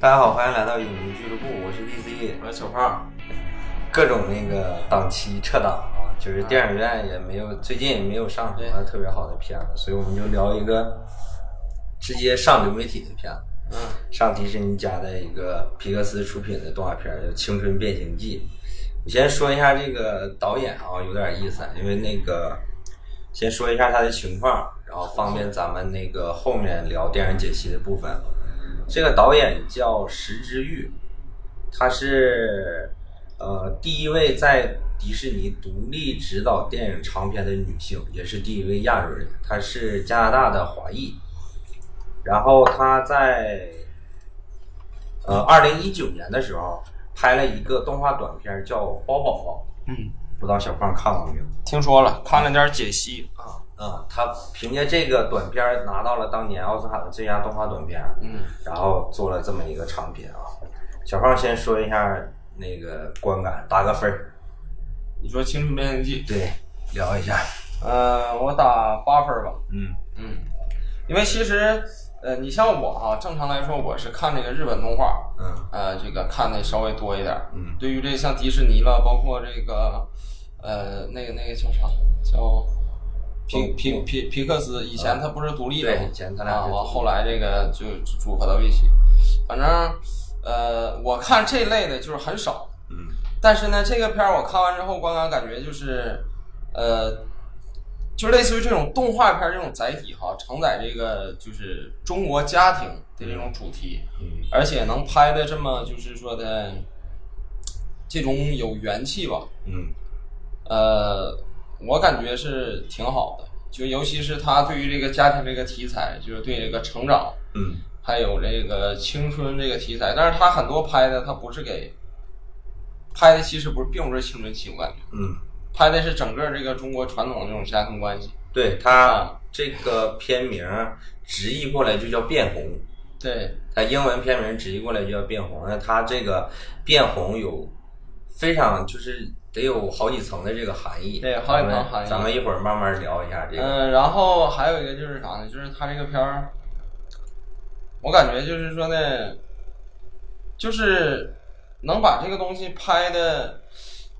大家好，欢迎来到影迷俱乐部，我是 DC，我是小胖。各种那个档期撤档啊，就是电影院也没有，最近也没有上什么特别好的片子，所以我们就聊一个直接上流媒体的片子，嗯，上迪士尼家的一个皮克斯出品的动画片叫《青春变形记》。我先说一下这个导演啊，有点意思，因为那个先说一下他的情况，然后方便咱们那个后面聊电影解析的部分。这个导演叫石之玉，他是呃第一位在迪士尼独立执导电影长片的女性，也是第一位亚洲人。她是加拿大的华裔，然后她在呃二零一九年的时候拍了一个动画短片叫《包宝宝》，嗯，不知道小胖看过没有？听说了，看了点解析啊。啊，他凭借这个短片拿到了当年奥斯卡的最佳动画短片，嗯，然后做了这么一个长片啊。小胖先说一下那个观感，打个分儿。你说《青春变形记》？对，聊一下。呃，我打八分吧。嗯嗯，因为其实呃，你像我哈，正常来说我是看这个日本动画，嗯呃，这个看的稍微多一点。嗯，对于这像迪士尼了，包括这个呃，那个那个叫啥叫？皮皮皮皮克斯以前他不是独立的对，以前他俩后来这个就组合到一起。反正呃，我看这类的就是很少，嗯，但是呢，这个片儿我看完之后，观感感觉就是呃，就类似于这种动画片这种载体哈，承载这个就是中国家庭的这种主题，嗯，而且能拍的这么就是说的这种有元气吧，嗯。呃，我感觉是挺好的，就尤其是他对于这个家庭这个题材，就是对这个成长，嗯还有这个青春这个题材，但是他很多拍的他不是给拍的，其实不是，并不是青春期，我感觉嗯，拍的是整个这个中国传统的这种家庭关系。对他这个片名直译过来就叫变红，对，他英文片名直译过来就叫变红。那他这个变红有非常就是得有好几层的这个含义，对好几层含义咱们一会儿慢慢聊一下这个。嗯，然后还有一个就是啥呢？就是他这个片儿，我感觉就是说呢，就是能把这个东西拍的，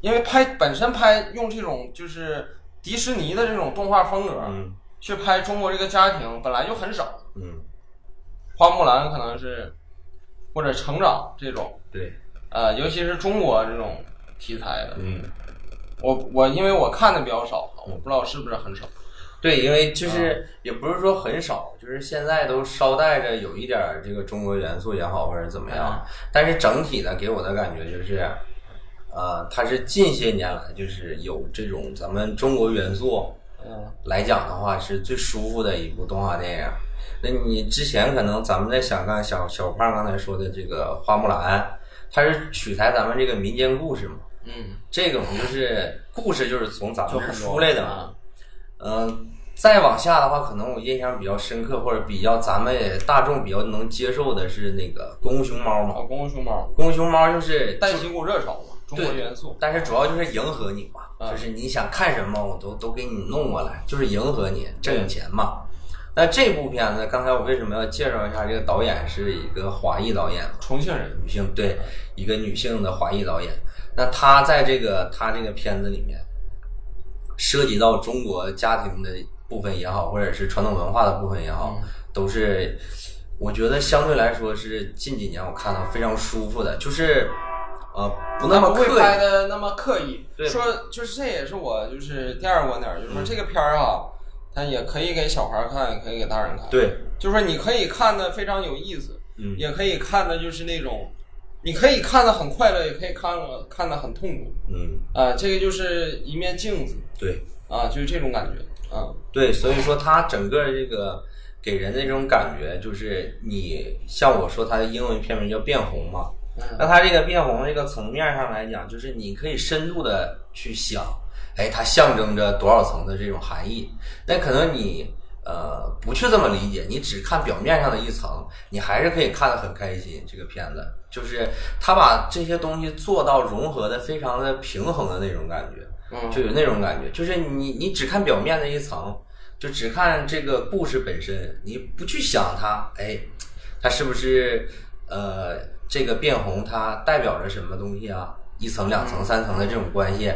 因为拍本身拍用这种就是迪士尼的这种动画风格、嗯去拍中国这个家庭本来就很少，嗯，花木兰可能是或者成长这种，对，呃，尤其是中国这种题材的，嗯。我我因为我看的比较少，我不知道是不是很少。对，因为就是也不是说很少，就是现在都捎带着有一点儿这个中国元素也好，或者怎么样，但是整体呢，给我的感觉就是，呃，它是近些年来就是有这种咱们中国元素嗯来讲的话，是最舒服的一部动画电影。那你之前可能咱们在想看小小胖刚才说的这个花木兰，它是取材咱们这个民间故事嘛，嗯，这种就是故事就是从咱们出来的嘛。啊嗯，再往下的话，可能我印象比较深刻，或者比较咱们也大众比较能接受的是那个《功夫熊猫》嘛，啊，功夫熊猫《功夫熊猫》就是带起股热潮嘛，中国元素。但是主要就是迎合你嘛，啊就是你想看什么，我都都给你弄过来，就是迎合你，挣你钱嘛。那这部片子，刚才我为什么要介绍一下？这个导演是一个华裔导演，重庆人，女性对一个女性的华裔导演。那他在这个他这个片子里面，涉及到中国家庭的部分也好，或者是传统文化的部分也好，嗯都是我觉得相对来说是近几年我看到非常舒服的，就是呃不那么刻意。拍的那么刻意。说就是这也是我就是第二个观点，就是说嗯这个片儿啊，它也可以给小孩看，也可以给大人看。，对，就是说你可以看的非常有意思，嗯，也可以看的就是那种，你可以看的很快乐，也可以看了看的很痛苦。嗯，啊，这个就是一面镜子对啊，就是这种感觉啊。对，所以说它整个这个给人的这种感觉，就是你像我说它的英文片名叫变红嘛，那嗯它这个变红这个层面上来讲，就是你可以深度的去想，哎，它象征着多少层的这种含义。那可能你呃不去这么理解，你只看表面上的一层，你还是可以看得很开心。这个片子就是他把这些东西做到融合的非常的平衡的那种感觉。嗯，就有那种感觉，就是你你只看表面的一层，就只看这个故事本身，你不去想它，哎，它是不是呃，这个变红它代表着什么东西啊？一层、两层、三层的这种关系，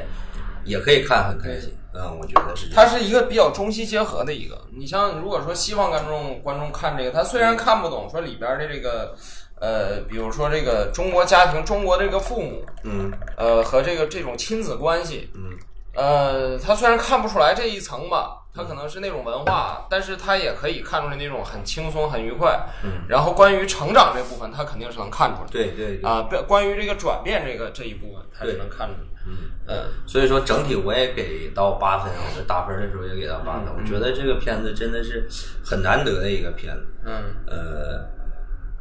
也可以看很开心。嗯，我觉得是。它是一个比较中西结合的一个。你像如果说西方观众观众看这个，他虽然看不懂说里边的这个，呃，比如说这个中国家庭、中国这个父母，嗯呃，和这个这种亲子关系，嗯呃，他虽然看不出来这一层吧，他可能是那种文化，但是他也可以看出来那种很轻松、很愉快。嗯，然后关于成长这部分，他肯定是能看出来。对对对。啊，变关于这个转变这个这一部分，他也能看出来。嗯嗯所以说整体我也给到八分，我在打分的时候也给到八分。我觉得这个片子真的是很难得的一个片子。嗯呃，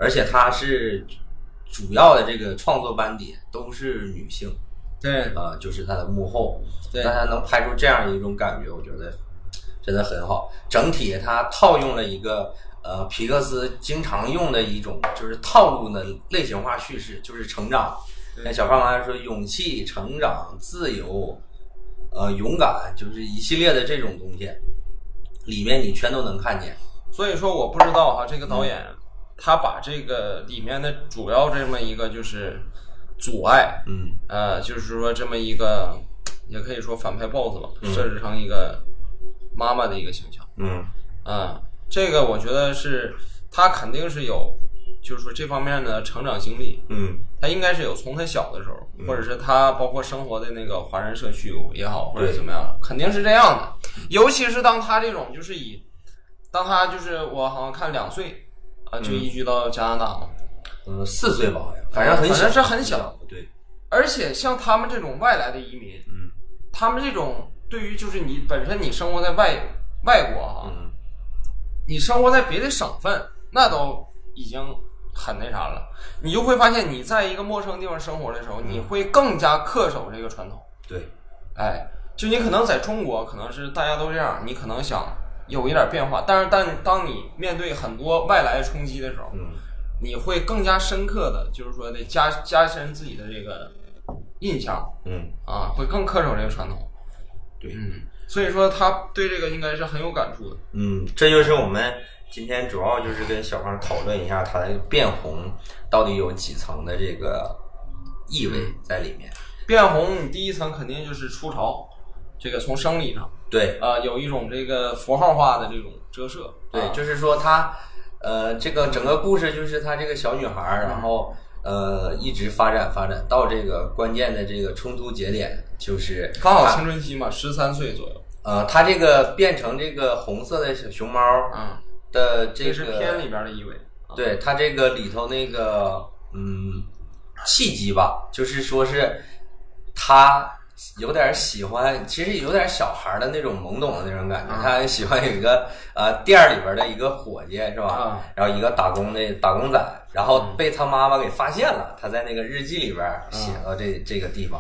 而且他是主要的这个创作班底都是女性，对啊、就是他的幕后，对但他能拍出这样一种感觉，我觉得真的很好。整体他套用了一个呃皮克斯经常用的一种就是套路的类型化叙事，就是成长。对像小胖刚才说，勇气、成长、自由，呃，勇敢，就是一系列的这种东西，里面你全都能看见。所以说我不知道哈，这个导演他把这个里面的主要这么一个就是阻碍，嗯。呃，就是说这么一个也可以说反派 BOSS 吧，嗯。设置成一个妈妈的一个形象，嗯。啊、这个我觉得是他肯定是有，就是说这方面的成长经历，嗯。他应该是有从他小的时候，嗯或者是他包括生活的那个华人社区也好，或者怎么样，肯定是这样的。尤其是当他这种就是以，当他就是我好像看两岁啊就移居到加拿大了，嗯，四岁吧，好像，反正很小，反正是很小。对，而且像他们这种外来的移民，嗯。他们这种对于就是你本身你生活在外外国哈，嗯。你生活在别的省份，那都已经很那啥了。你就会发现你在一个陌生地方生活的时候，你会更加恪守这个传统。对，哎，就你可能在中国，可能是大家都这样，你可能想有一点变化，但是但当你面对很多外来冲击的时候，嗯你会更加深刻的，就是说的加加深自己的这个印象嗯，啊，会更恪守这个传统。对嗯，所以说他对这个应该是很有感触的。嗯，这就是我们今天主要就是跟小胖讨论一下他的变红到底有几层的这个意味在里面。变红，你第一层肯定就是出潮，这个从生理上对啊、有一种这个符号化的这种折射。对，啊就是说他呃，这个整个故事就是他这个小女孩儿，然后呃一直发展发展到这个关键的这个冲突节点，就是刚好青春期嘛，十三岁左右。呃，她这个变成这个红色的小熊猫嗯，的这个这是片里边的意味。啊对他这个里头那个嗯契机吧，就是说是他有点喜欢，其实有点小孩的那种懵懂的那种感觉。啊他喜欢有一个呃店儿里边的一个伙计是吧？啊然后一个打工的打工仔，然后被他妈妈给发现了，他在那个日记里边写到这、这个地方，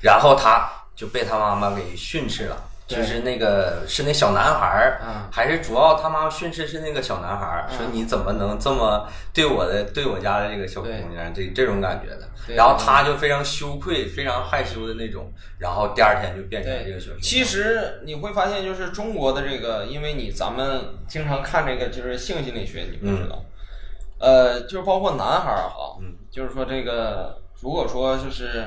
然后他就被他妈妈给训斥了。对。就是那个是那小男孩儿，嗯。还是主要他妈妈训斥是那个小男孩儿，嗯。说你怎么能这么对我的对我家的这个小姑娘这这种感觉的，然后他就非常羞愧、非常害羞的那种，然后第二天就变成这个小熊。其实你会发现，就是中国的这个，因为你咱们经常看这个就是性心理学，你不知道，呃，就是包括男孩儿哈，嗯就是说这个，如果说就是，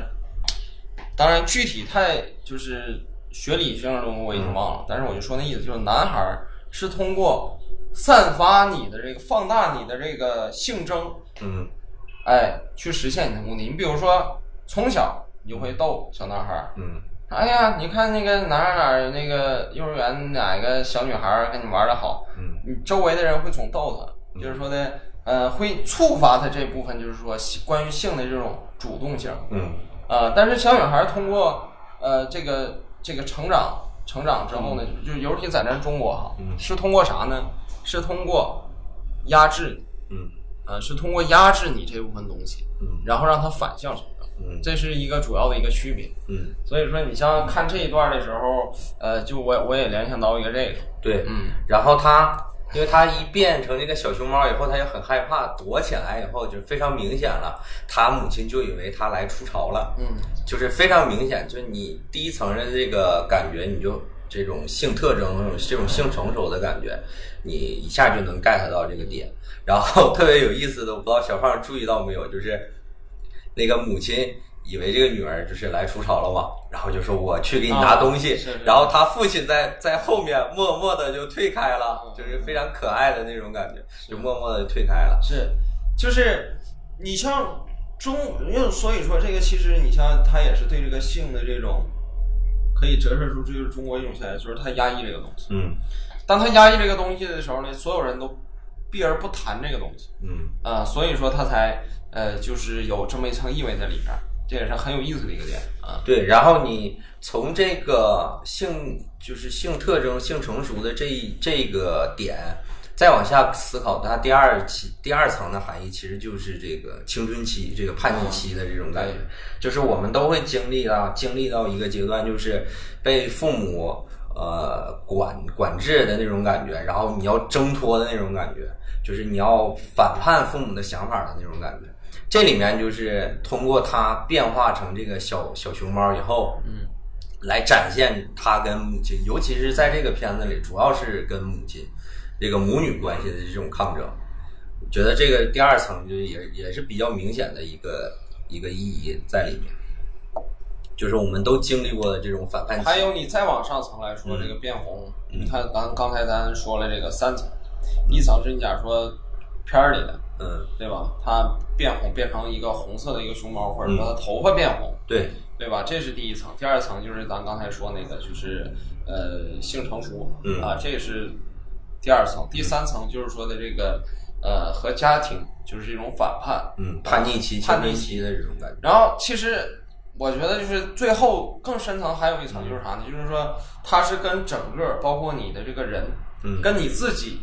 当然具体太就是学理性的东西我已经忘了，但是我就说那意思，就是男孩儿是通过散发你的这个放大你的这个性征，嗯。哎，去实现你的目的。你比如说，从小你就会逗小男孩儿，嗯。哎呀，你看那个哪儿哪儿那个幼儿园哪个小女孩儿跟你玩的好，嗯。你周围的人会总逗她，就是说的，呃，会触发她这部分，就是说关于性的这种主动性，嗯。啊、但是小女孩儿通过呃这个这个成长成长之后呢，就尤其在咱中国哈，嗯是通过啥呢？是通过压制你，嗯。呃，是通过压制你这部分东西，嗯。然后让它反向成长，嗯。这是一个主要的一个区别。嗯，所以说，你像看这一段的时候，呃，就我我也联想到一个这个，对，嗯，然后他，因为他一变成这个小熊猫以后，他就很害怕，躲起来以后就非常明显了，他母亲就以为他来出巢了，嗯，就是非常明显，就是你第一层的这个感觉，你就这种性特征、这种这种性成熟的感觉，你一下就能 get 到这个点。然后特别有意思的，我不知道小胖注意到没有，就是那个母亲以为这个女儿就是来出草了嘛，然后就说我去给你拿东西，然后他父亲在在后面默默的就退开了，嗯就是非常可爱的那种感觉，就默默的退开了。是，就是你像中，因为所以说这个其实你像他也是对这个性的这种，可以折射出这就是中国一种现象，就是他压抑这个东西。嗯。当他压抑这个东西的时候呢，所有人都避而不谈这个东西。嗯。啊、所以说他才呃就是有这么一层意味在里边儿，这也是很有意思的一个点啊。对，然后你从这个性就是性特征、性成熟的这一这个点，再往下思考，它第二期第二层的含义，其实就是这个青春期、这个叛逆期的这种感觉，就是我们都会经历到经历到一个阶段，就是被父母呃管管制的那种感觉，然后你要挣脱的那种感觉，就是你要反叛父母的想法的那种感觉。这里面就是通过他变化成这个小小熊猫以后，嗯，来展现他跟母亲，尤其是在这个片子里，主要是跟母亲这个母女关系的这种抗争。我觉得这个第二层就也也是比较明显的一个一个意义在里面，就是我们都经历过的这种反叛期。还有你再往上层来说，嗯这个变红，你看咱刚才咱说了这个三层，一层是你假如说片儿里的，嗯，对吧？它变红变成一个红色的一个熊猫，或者说它头发变红，对，对吧？这是第一层。第二层就是咱刚才说那个，就是呃性成熟，嗯啊，这是第二层。第三层就是说的这个呃和家庭就是这种反叛，嗯，叛逆期、叛逆期的这种感觉。然后其实我觉得就是最后更深层还有一层就是啥呢？就是说它是跟整个包括你的这个人，嗯跟你自己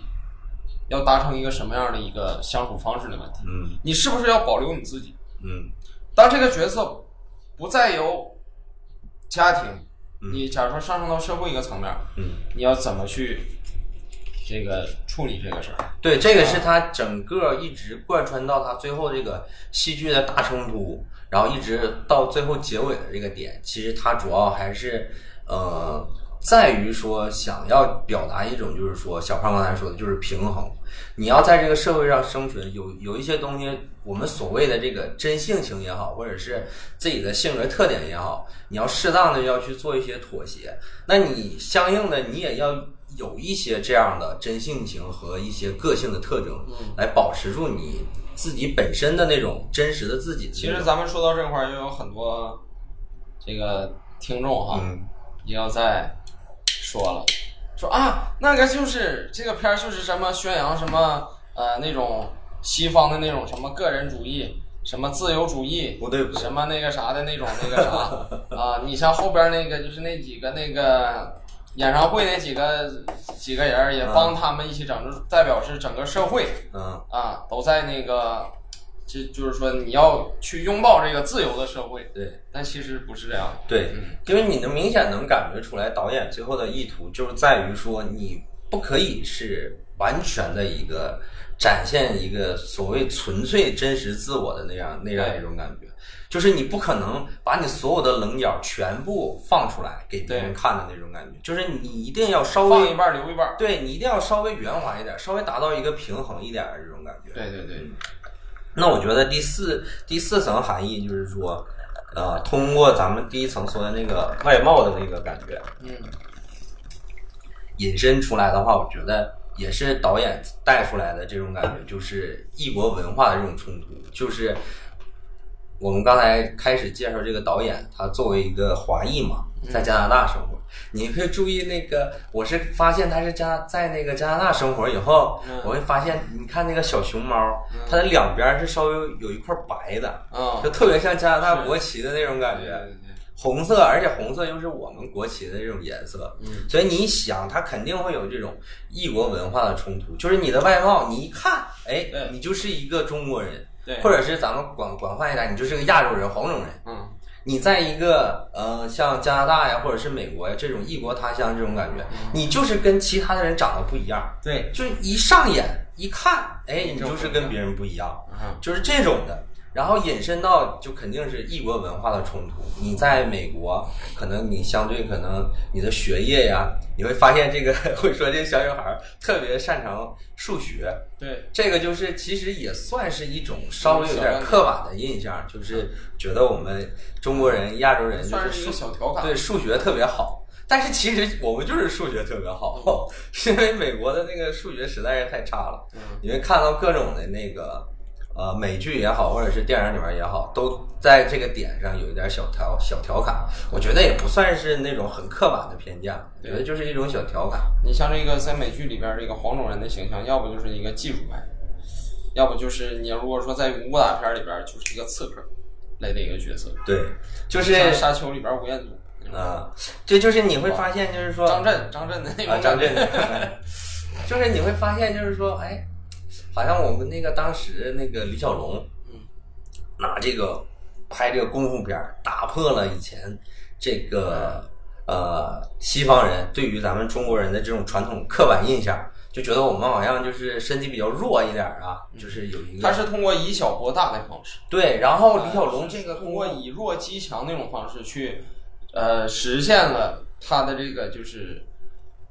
要达成一个什么样的一个相处方式的问题。嗯你是不是要保留你自己？嗯当这个角色不再由家庭，嗯你假如说上升到社会一个层面，嗯，你要怎么去这个处理这个事儿？对，这个是他整个一直贯穿到他最后这个戏剧的大冲突，然后一直到最后结尾的这个点，其实他主要还是呃，在于说想要表达一种就是说小胖刚才说的就是平衡，你要在这个社会上生存，有有一些东西，我们所谓的这个真性情也好，或者是自己的性格特点也好，你要适当的要去做一些妥协，那你相应的你也要。有一些这样的真性情和一些个性的特征，来保持住你自己本身的那种真实的自己的。其实咱们说到这块儿，又有很多这个听众哈，嗯也要再说了，说啊，那个就是这个片儿就是什么宣扬什么呃那种西方的那种什么个人主义，什么自由主义，不对不对什么那个啥的那种那个啥啊，你像后边那个就是那几个那个演唱会那几个几个人也帮他们一起整，就是代表是整个社会嗯啊都在那个。就就是说，你要去拥抱这个自由的社会，对但其实不是这样的。对，因为你能明显能感觉出来，导演最后的意图就是在于说，你不可以是完全的一个展现一个所谓纯粹真实自我的那样那样一种感觉，就是你不可能把你所有的棱角全部放出来给别人看的那种感觉，就是你一定要稍微放一半留一半。对你一定要稍微圆滑一点，稍微达到一个平衡一点的这种感觉。对对对，那我觉得第四第四层含义就是说，呃，通过咱们第一层说的那个外貌的那个感觉嗯，引申出来的话，我觉得也是导演带出来的这种感觉，就是异国文化的这种冲突，就是我们刚才开始介绍这个导演，他作为一个华裔嘛，在加拿大生活，你会注意那个，我是发现他是加在那个加拿大生活以后，嗯我会发现，你看那个小熊猫，它的两边是稍微有一块白的，啊，就特别像加拿大国旗的那种感觉。红色，而且红色又是我们国旗的这种颜色，嗯，所以你想，它肯定会有这种异国文化的冲突。就是你的外貌，你一看，哎，你就是一个中国人，对，或者是咱们广广泛一点，你就是个亚洲人、黄种人。嗯，你在一个呃像加拿大呀，或者是美国呀这种异国他乡这种感觉，你就是跟其他的人长得不一样，对，就是一上眼一看，哎，你就是跟别人不一样，嗯，就是这种的。然后引申到就肯定是异国文化的冲突。你在美国，可能你相对可能你的学业呀，你会发现这个 会说这个小女孩特别擅长数学，对，这个就是其实也算是一种稍微有点刻板的印象，就是觉得我们中国人、亚洲人就算是小调侃。对数学特别好。但是其实我们就是数学特别好，是因为美国的那个数学实在是太差了。嗯你会看到各种的那个呃美剧也好，或者是电影里面也好，都在这个点上有一点小调小调侃。我觉得也不算是那种很刻板的偏见，我觉得就是一种小调侃。你像这个在美剧里边这个黄种人的形象，要不就是一个技术派，要不就是你如果说在武打片里边就是一个刺客类的一个角色，对，就是像沙丘里边吴彦祖，啊，这就是你会发现，就是说张震张震的那个啊，张震，就是你会发现，就是说，哎，好像我们那个当时那个李小龙，嗯，拿这个拍这个功夫片，打破了以前这个呃西方人对于咱们中国人的这种传统刻板印象，就觉得我们好像就是身体比较弱一点啊，就是有一个他是通过以小博大的方式，对，然后李小龙这这个通过以弱击强那种方式去，呃，实现了他的这个就是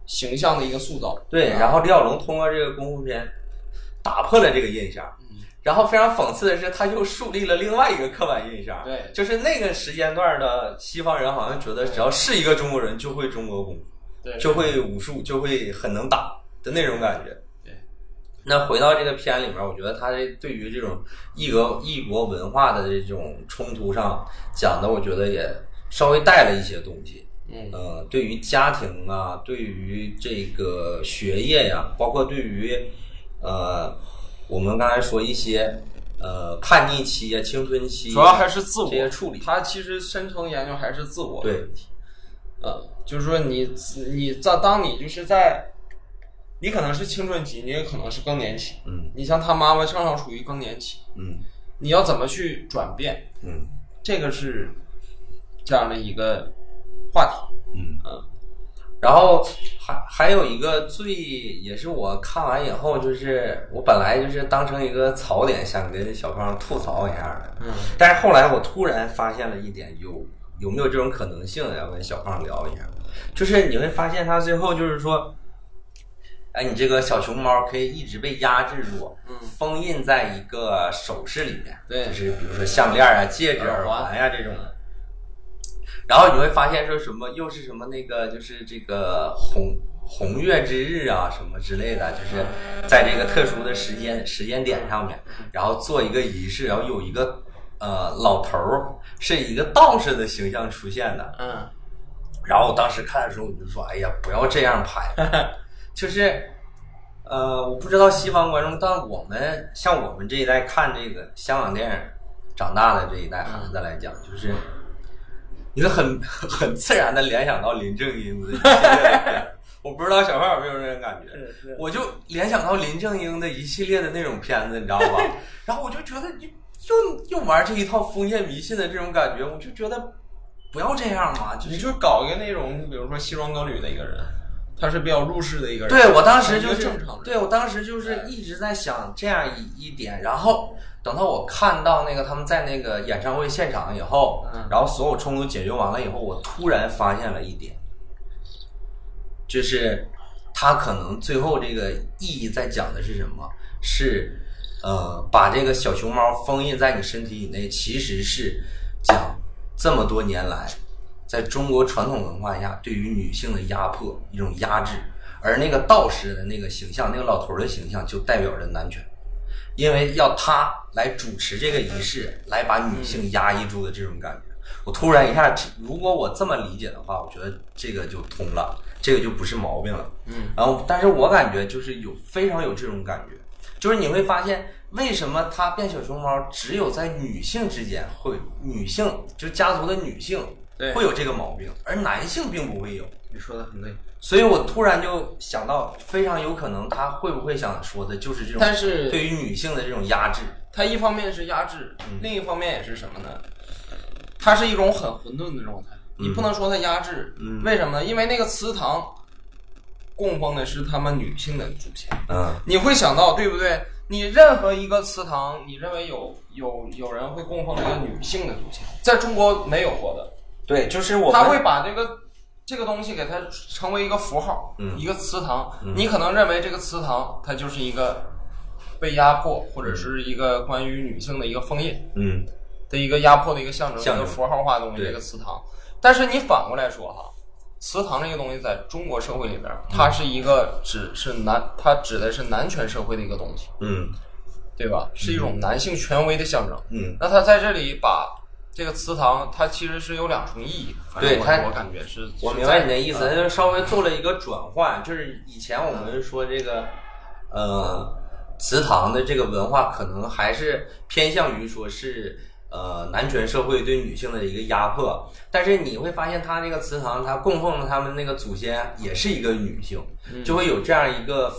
形象的一个塑造。对，啊。然后李小龙通过这个功夫片打破了这个印象，然后非常讽刺的是，他又树立了另外一个刻板印象，对。就是那个时间段的西方人好像觉得只要是一个中国人就会中国功夫，对，就会武术，就会很能打的那种感觉。对，那回到这个片里面，我觉得他这对于这种异国异国文化的这种冲突上讲的，我觉得也稍微带了一些东西。嗯。呃，对于家庭啊，对于这个学业呀、包括对于呃，我们刚才说一些呃叛逆期啊、青春期，主要还是自我这些处理。他其实深层研究还是自我对问题。呃，就是说你你在当你就是在，你可能是青春期，你也可能是更年期。嗯你像他妈妈正好处于更年期，嗯你要怎么去转变？嗯这个是这样的一个话题。嗯嗯然后还还有一个最也是我看完以后，就是我本来就是当成一个槽点，想跟小胖吐槽一下的，嗯。但是后来我突然发现了一点，有有没有这种可能性？要跟小胖聊一下，就是你会发现他最后就是说，哎，你这个小熊猫可以一直被压制住，嗯。封印在一个首饰里面，对。就是比如说项链啊、戒指、耳耳环。环呀、这种。的。然后你会发现说什么又是什么那个就是这个红红月之日啊什么之类的，就是在这个特殊的时间时间点上面，然后做一个仪式，然后有一个呃老头儿是一个道士的形象出现的。嗯然后我当时看的时候我就说，哎呀，不要这样拍，就是。呃，我不知道西方观众，但我们像我们这一代看这个香港电影长大的这一代孩子来讲，就是你是很 很自然的联想到林正英的一系列的片。我不知道小胖有没有这种感觉，我就联想到林正英的一系列的那种片子，你知道吧？然后我就觉得你又又玩这一套封建迷信的这种感觉，我就觉得不要这样嘛，就你就搞一个那种，比如说西装革履的一个人，他是比较入世的一个人。对我当时就是正常。对我当时就是一直在想这样一一点，然后等到我看到那个他们在那个演唱会现场以后，嗯。然后所有冲突解决完了以后，我突然发现了一点，就是他可能最后这个意义在讲的是什么？是呃，把这个小熊猫封印在你身体以内，其实是讲这么多年来，在中国传统文化下对于女性的压迫一种压制，而那个道士的那个形象，那个老头的形象就代表着男权，因为要他来主持这个仪式，来把女性压抑住的这种感觉。我突然一下，如果我这么理解的话，我觉得这个就通了，这个就不是毛病了。嗯，然后，但是我感觉就是有非常有这种感觉，就是你会发现，为什么他变小熊猫只有在女性之间会，女性就家族的女性会有这个毛病，而男性并不会有。你说的很对。所以我突然就想到，非常有可能他会不会想说的就是这种但是对于女性的这种压制。他一方面是压制，嗯另一方面也是什么呢？它是一种很混沌的状态，你不能说它压制，嗯为什么呢？因为那个祠堂供奉的是他们女性的祖先，嗯你会想到对不对？你任何一个祠堂，你认为有有有人会供奉这个女性的祖先，在中国没有过的，对，就是我们他会把这个这个东西给它成为一个符号，嗯一个祠堂。你可能认为这个祠堂它就是一个被压迫，或者是一个关于女性的一个封印嗯的一个压迫的一个象征，一个符号化的东西，对一个祠堂。但是你反过来说哈，祠堂这个东西在中国社会里边，它是一个只是男，它指的是男权社会的一个东西，嗯对吧？是一种男性权威的象征。嗯，那他在这里把这个祠堂，它其实是有两重意义。反正我对它我感觉是。我明白你的意思，就是稍微做了一个转换，就是以前我们说这个呃祠堂的这个文化，可能还是偏向于说是呃男权社会对女性的一个压迫，但是你会发现，他那个祠堂，他供奉的他们那个祖先也是一个女性，嗯就会有这样一个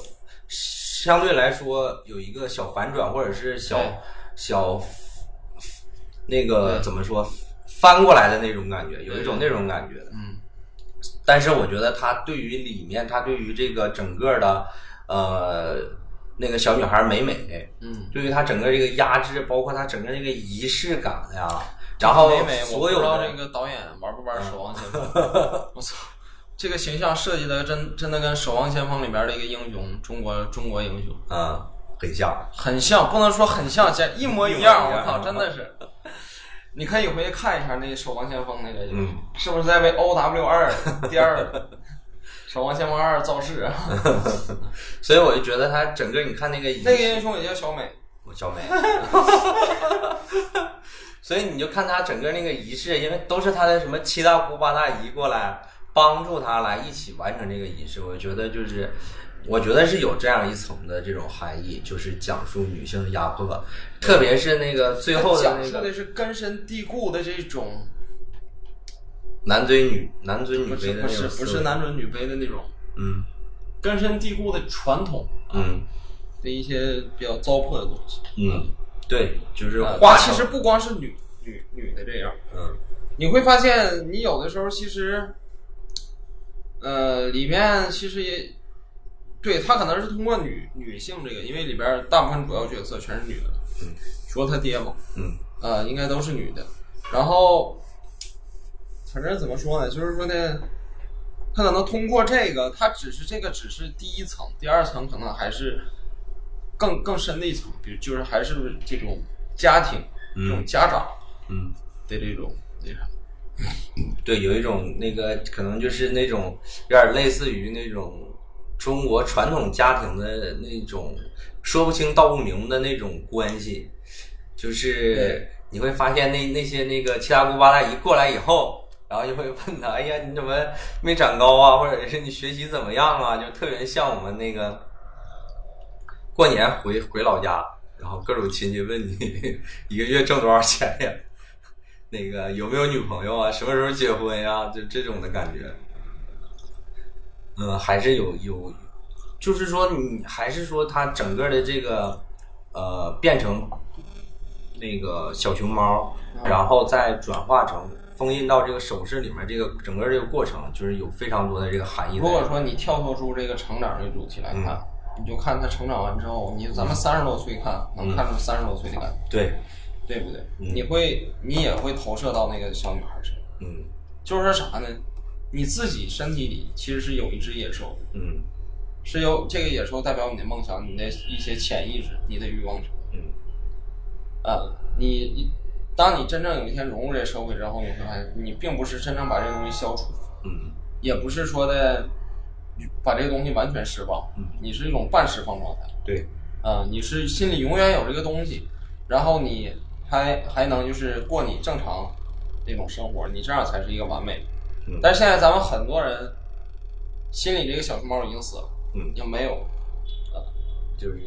相对来说有一个小反转，或者是小小那个怎么说翻过来的那种感觉，有一种那种感觉的。嗯，但是我觉得他对于里面，他对于这个整个的呃那个小女孩美美，嗯，对于他整个这个压制，包括他整个这个仪式感呀，然后美美，我不知道所有的这个导演玩不玩《守望先锋 》我操，这个形象设计的真真的跟《守望先锋》里边的一个英雄，中国中国英雄嗯很像，很像，不能说很像，简一模一样。一模一样我靠，真的 是。你可以回去看一下那个《守望先锋》那个，嗯是不是在为 O W 二第二 《守望先锋二》造势啊？所以我就觉得他整个你看那个那个，英雄也叫小美，我小美，所以你就看他整个那个仪式，因为都是他的什么七大姑八大姨过来帮助他来一起完成这个仪式，我觉得就是。我觉得是有这样一层的这种含义，就是讲述女性的压迫，特别是那个最后的讲那个述的是根深蒂固的这种，男尊女男尊女卑的不是不是男尊女卑的那种嗯。根深蒂固的传统嗯。的一些比较糟粕的东西。嗯，对，就是啊画成它其实不光是女女女的这样，嗯。你会发现，你有的时候其实，呃，里面其实也，对他可能是通过女女性这个，因为里边大部分主要角色全是女的，嗯，除了他爹嘛，嗯呃，应该都是女的。然后，反正怎么说呢，就是说呢，他可能通过这个，他只是这个只是第一层，第二层可能还是更更深的一层，比如就是还是这种家庭、这种家长嗯。的这种那啥。对，有一种那个可能就是那种有点类似于那种中国传统家庭的那种说不清道不明的那种关系，就是你会发现那那些那个七大姑八大姨过来以后，然后就会问他，哎呀，你怎么没长高啊？或者是你学习怎么样啊？就特别像我们那个过年回回老家，然后各种亲戚问你 一个月挣多少钱呀？那个有没有女朋友啊？什么时候结婚呀？就这种的感觉。嗯，还是有有，就是说你还是说它整个的这个呃变成那个小熊猫，然后再转化成封印到这个首饰里面，这个整个这个过程就是有非常多的这个含义。如果说你跳脱出这个成长这个主题来看，你就看他成长完之后，你咱们三十多岁看，能看出三十多岁的感觉，对，对不对？嗯你会，你也会投射到那个小女孩身上。嗯就是说啥呢？你自己身体里其实是有一只野兽，嗯是由这个野兽代表你的梦想、你的一些潜意识、你的欲望。嗯啊，你你，当你真正有一天融入这个社会之后，你会发现，你并不是真正把这个东西消除，嗯也不是说的把这个东西完全释放，嗯你是一种半释放状态。对，啊，你是心里永远有这个东西，然后你还还能就是过你正常那种生活，你这样才是一个完美。嗯。但是现在咱们很多人心里这个小熊猫已经死了，嗯。已经没有了。就是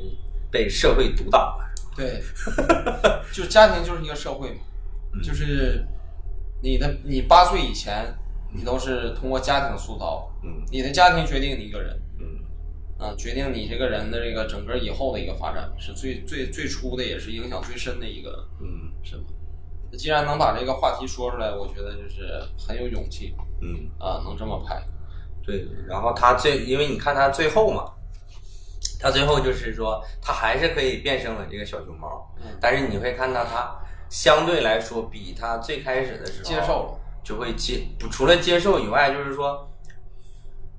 被社会毒打了。对，就家庭就是一个社会嘛，嗯。就是你的你八岁以前，你都是通过家庭塑造，嗯。你的家庭决定你一个人，嗯。啊，决定你这个人的这个整个以后的一个发展，是最最最初的，也是影响最深的一个嗯。什么。既然能把这个话题说出来，我觉得就是很有勇气嗯。啊，能这么拍。对，然后他最，因为你看他最后嘛，他最后就是说，他还是可以变成了这个小熊猫，嗯。但是你会看到他相对来说比他最开始的时候接受了，就会接不除了接受以外，就是说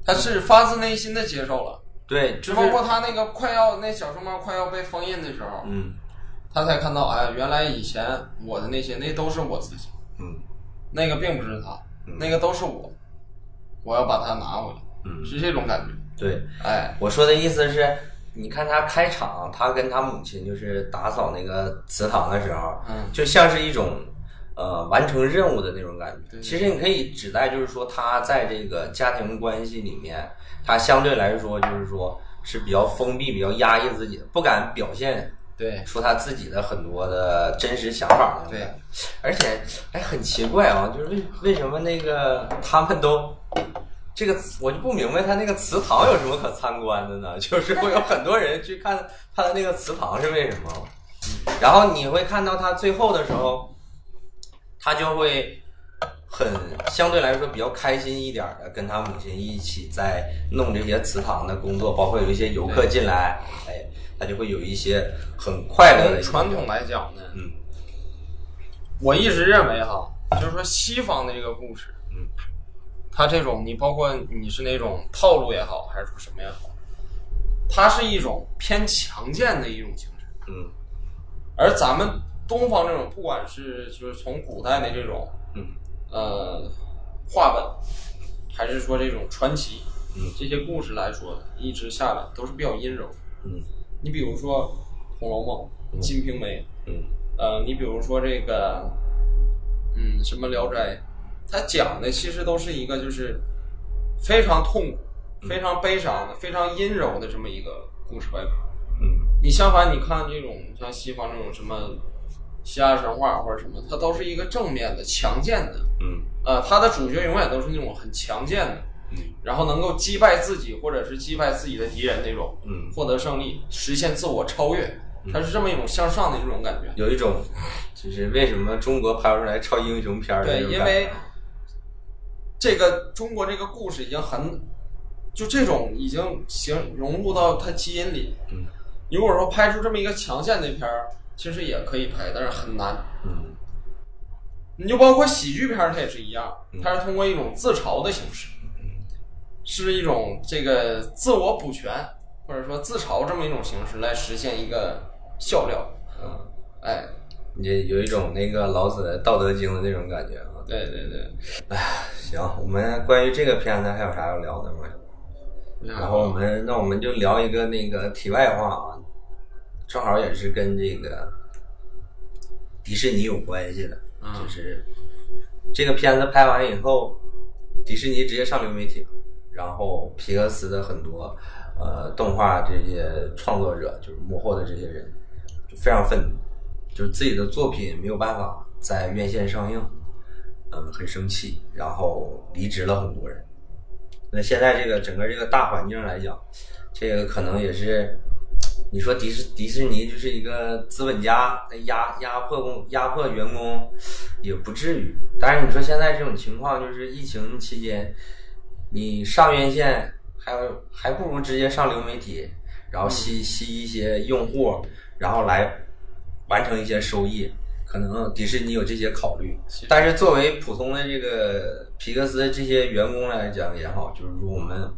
他是发自内心的接受了，对，就就是包括他那个快要那小熊猫快要被封印的时候，嗯。他才看到，哎，原来以前我的那些那都是我自己，嗯。那个并不是他，嗯那个都是我，我要把它拿回来，嗯，是这种感觉。对，哎，我说的意思是，你看他开场，他跟他母亲就是打扫那个祠堂的时候，嗯。就像是一种呃完成任务的那种感觉。对。其实你可以指代就是说他在这个家庭关系里面，他相对来说就是说是比较封闭、比较压抑自己，不敢表现对，说他自己的很多的真实想法对。而且哎，很奇怪啊，就是为为什么那个他们都。这个我就不明白，他那个祠堂有什么可参观的呢？就是会有很多人去看他的那个祠堂是为什么？然后你会看到他最后的时候，他就会很相对来说比较开心一点的，跟他母亲一起在弄这些祠堂的工作，包括有一些游客进来，哎，他就会有一些很快乐的传统，来讲呢，嗯。我一直认为哈，就是说西方的这个故事，嗯，它这种你包括你是那种套路也好，还是说什么也好，它是一种偏强健的一种精神，嗯。而咱们东方这种，不管是就是从古代的这种嗯。呃话本，还是说这种传奇，嗯。这些故事来说，一直下来都是比较阴柔的。嗯你比如说《红楼梦》嗯《金瓶梅》，嗯。呃，你比如说这个，嗯，什么《聊斋》，它讲的其实都是一个就是非常痛苦、非常悲伤的、非常阴柔的这么一个故事外壳。嗯。你相反，你看这种像西方这种什么希腊神话或者什么，它都是一个正面的、强健的，嗯。呃，它的主角永远都是那种很强健的，嗯。然后能够击败自己或者是击败自己的敌人那种，嗯，获得胜利，实现自我超越，它是这么一种向上的这种感觉。有一种就是为什么中国拍不出来超英雄片儿的对，因为这个中国这个故事已经很，就这种已经形融入到它基因里。嗯。如果说拍出这么一个强健的片儿，其实也可以拍，但是很难。嗯。你就包括喜剧片儿，它也是一样嗯，它是通过一种自嘲的形式，是一种这个自我补全或者说自嘲这么一种形式来实现一个笑料。嗯，哎，也有一种那个老子的《道德经》的那种感觉啊。对对对，哎行，我们关于这个片子还有啥要聊的吗？然后我们那我们就聊一个那个题外话啊，正好也是跟这个迪士尼有关系的，嗯就是这个片子拍完以后，迪士尼直接上流媒体了，然后皮克斯的很多呃动画这些创作者，就是幕后的这些人，就非常愤怒，就是自己的作品没有办法在院线上映，嗯，很生气，然后离职了很多人。那现在这个整个这个大环境来讲，这个可能也是，你说迪士迪士尼就是一个资本家压压迫工压迫员工，也不至于。但是你说现在这种情况，就是疫情期间，你上院线还有还不如直接上流媒体，然后吸吸一些用户，然后来完成一些收益。可能迪士尼有这些考虑，但是作为普通的这个皮克斯这些员工来讲也好，就是说我们，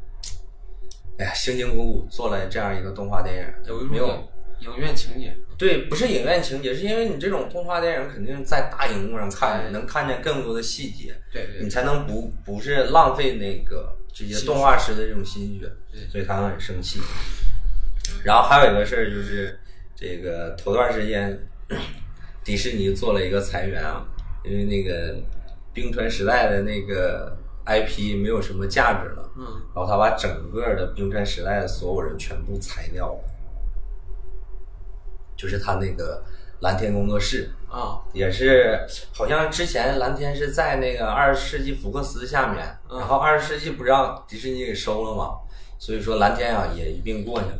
哎呀，辛辛苦苦做了这样一个动画电影，有没有种影院情节。对，不是影院情节，是因为你这种动画电影肯定在大荧幕上看，哎能看见更多的细节，对对你才能不不是浪费那个这些动画师的这种心血对，所以他们很生气。然后还有一个事儿就是，这个头段时间迪士尼做了一个裁员啊，因为那个冰川时代的那个 IP 没有什么价值了，嗯，然后他把整个的冰川时代的所有人全部裁掉了，就是他那个蓝天工作室，啊，也是好像之前蓝天是在那个二十世纪福克斯下面，嗯然后二十世纪不让迪士尼给收了嘛，所以说蓝天啊也一并过去了。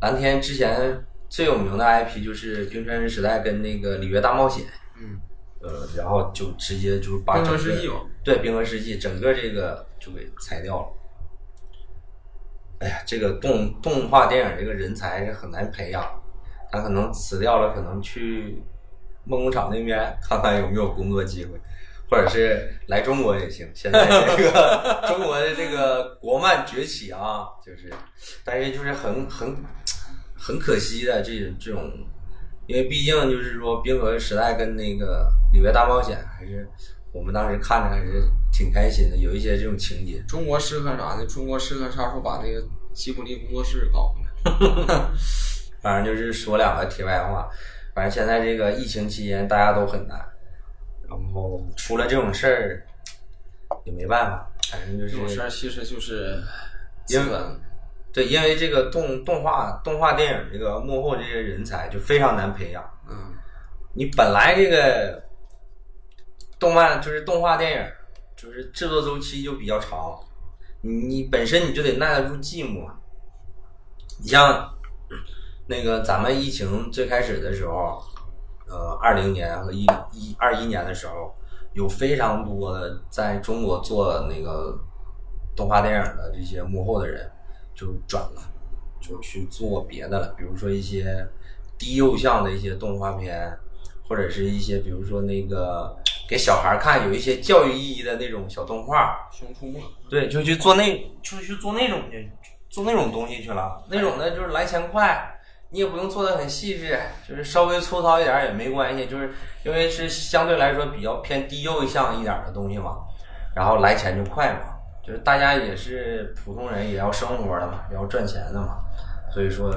蓝天之前最有名的 IP 就是《冰川时代》跟那个《里约大冒险》，嗯，呃，然后就直接就是把冰河整个世纪对冰河世纪整个这个就给裁掉了。哎呀，这个动动画电影这个人才是很难培养，他可能辞掉了，可能去梦工厂那边看看有没有工作机会，或者是来中国也行。现在 这个中国的这个国漫崛起啊，就是，但是就是很很很可惜的这种这种，因为毕竟就是说《冰河时代》跟那个《里约大冒险》还是我们当时看着还是挺开心的，有一些这种情节。中国适合啥呢？中国适合啥时候把那个吉卜力工作室搞回来？反正就是说两个题外话，反正现在这个疫情期间大家都很难，然后出了这种事儿也没办法，反正就是这种事儿其实就是因为，对，因为这个动动画动画电影这个幕后这些人才就非常难培养。嗯，你本来这个动漫就是动画电影，就是制作周期就比较长，你你本身你就得耐得住寂寞。你像那个咱们疫情最开始的时候，呃，二零年和一一二一年的时候，有非常多的在中国做那个动画电影的这些幕后的人就转了，就去做别的了，比如说一些低幼向的一些动画片，或者是一些比如说那个给小孩看有一些教育意义的那种小动画，熊出没，对，就去做那，就去做那种去，做那种东西去了。那种的就是来钱快，你也不用做的很细致，就是稍微粗糙一点也没关系，就是因为是相对来说比较偏低幼向一点的东西嘛，然后来钱就快嘛，就是大家也是普通人，也要生活的嘛，也要赚钱的嘛，所以说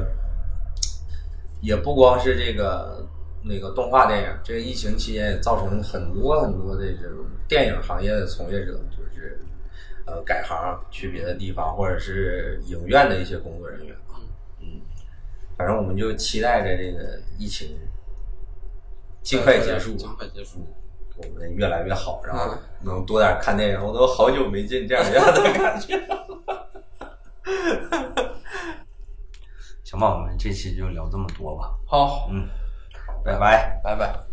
也不光是这个那个动画电影，这个疫情期间也造成很多很多的这种电影行业的从业者，就是呃改行去别的地方，或者是影院的一些工作人员，反正我们就期待着这个疫情尽快结束，尽快结束。我们越来越好，然后能多点看电影。我都好久没进电影院的感觉了。行吧，我们这期就聊这么多吧。好，嗯，拜拜。拜拜。